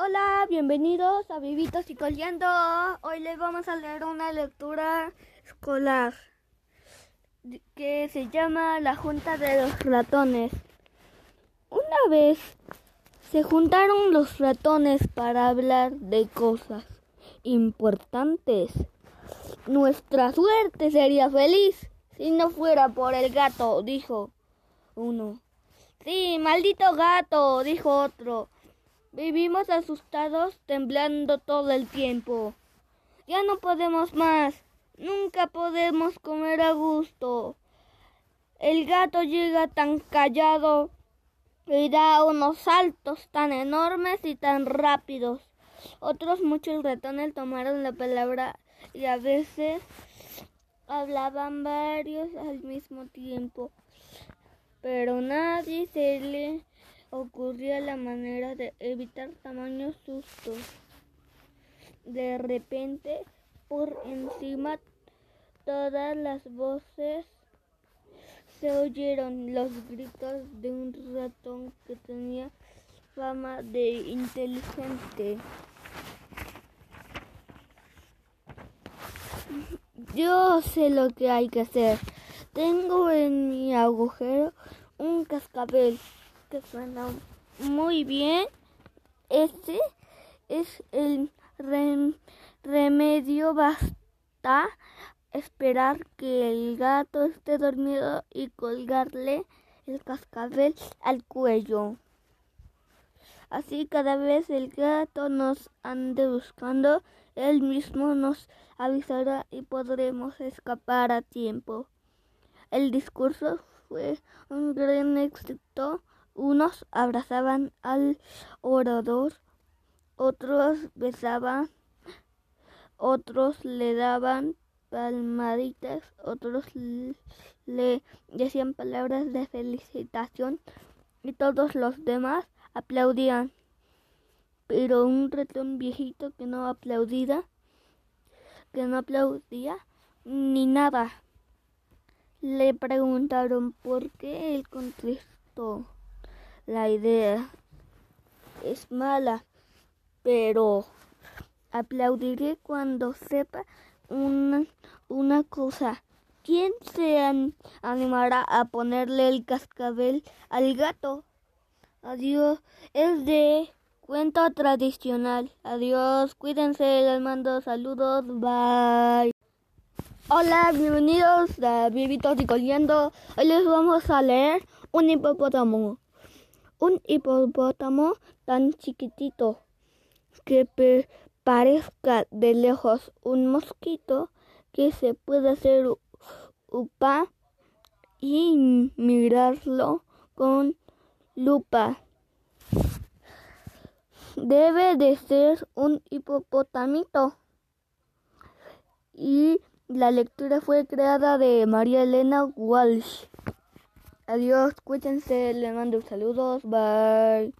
Hola, bienvenidos a Vivitos y Coleando. Hoy les vamos a leer una lectura escolar que se llama La Junta de los Ratones. Una vez se juntaron los ratones para hablar de cosas importantes. Nuestra suerte sería feliz si no fuera por el gato, dijo uno. Sí, maldito gato, dijo otro. Vivimos asustados, temblando todo el tiempo. Ya no podemos más. Nunca podemos comer a gusto. El gato llega tan callado y da unos saltos tan enormes y tan rápidos. Otros muchos ratones tomaron la palabra y a veces hablaban varios al mismo tiempo, pero nadie se le ocurría la manera de evitar tamaños sustos. De repente, por encima, todas las voces se oyeron los gritos de un ratón que tenía fama de inteligente. Yo sé lo que hay que hacer. Tengo en mi agujero un cascabel que suena muy bien. Este es el remedio. Basta esperar que el gato esté dormido y colgarle el cascabel al cuello. Así cada vez el gato nos ande buscando, él mismo nos avisará y podremos escapar a tiempo. El discurso fue un gran éxito unos abrazaban al orador, otros besaban, otros le daban palmaditas, otros le decían palabras de felicitación y todos los demás aplaudían. Pero un ratón viejito que no aplaudía, que no aplaudía ni nada. Le preguntaron por qué él contestó la idea es mala, pero aplaudiré cuando sepa una, una cosa. ¿Quién se animará a ponerle el cascabel al gato? Adiós, es de cuento tradicional. Adiós, cuídense, les mando saludos, bye. Hola, bienvenidos a Vivitos y Coliendo. Hoy les vamos a leer un hipopótamo un hipopótamo tan chiquitito que parezca de lejos un mosquito que se puede hacer upa y mirarlo con lupa. Debe de ser un hipopotamito. Y la lectura fue creada de María Elena Walsh. Adiós, cuídense, les mando saludos, bye.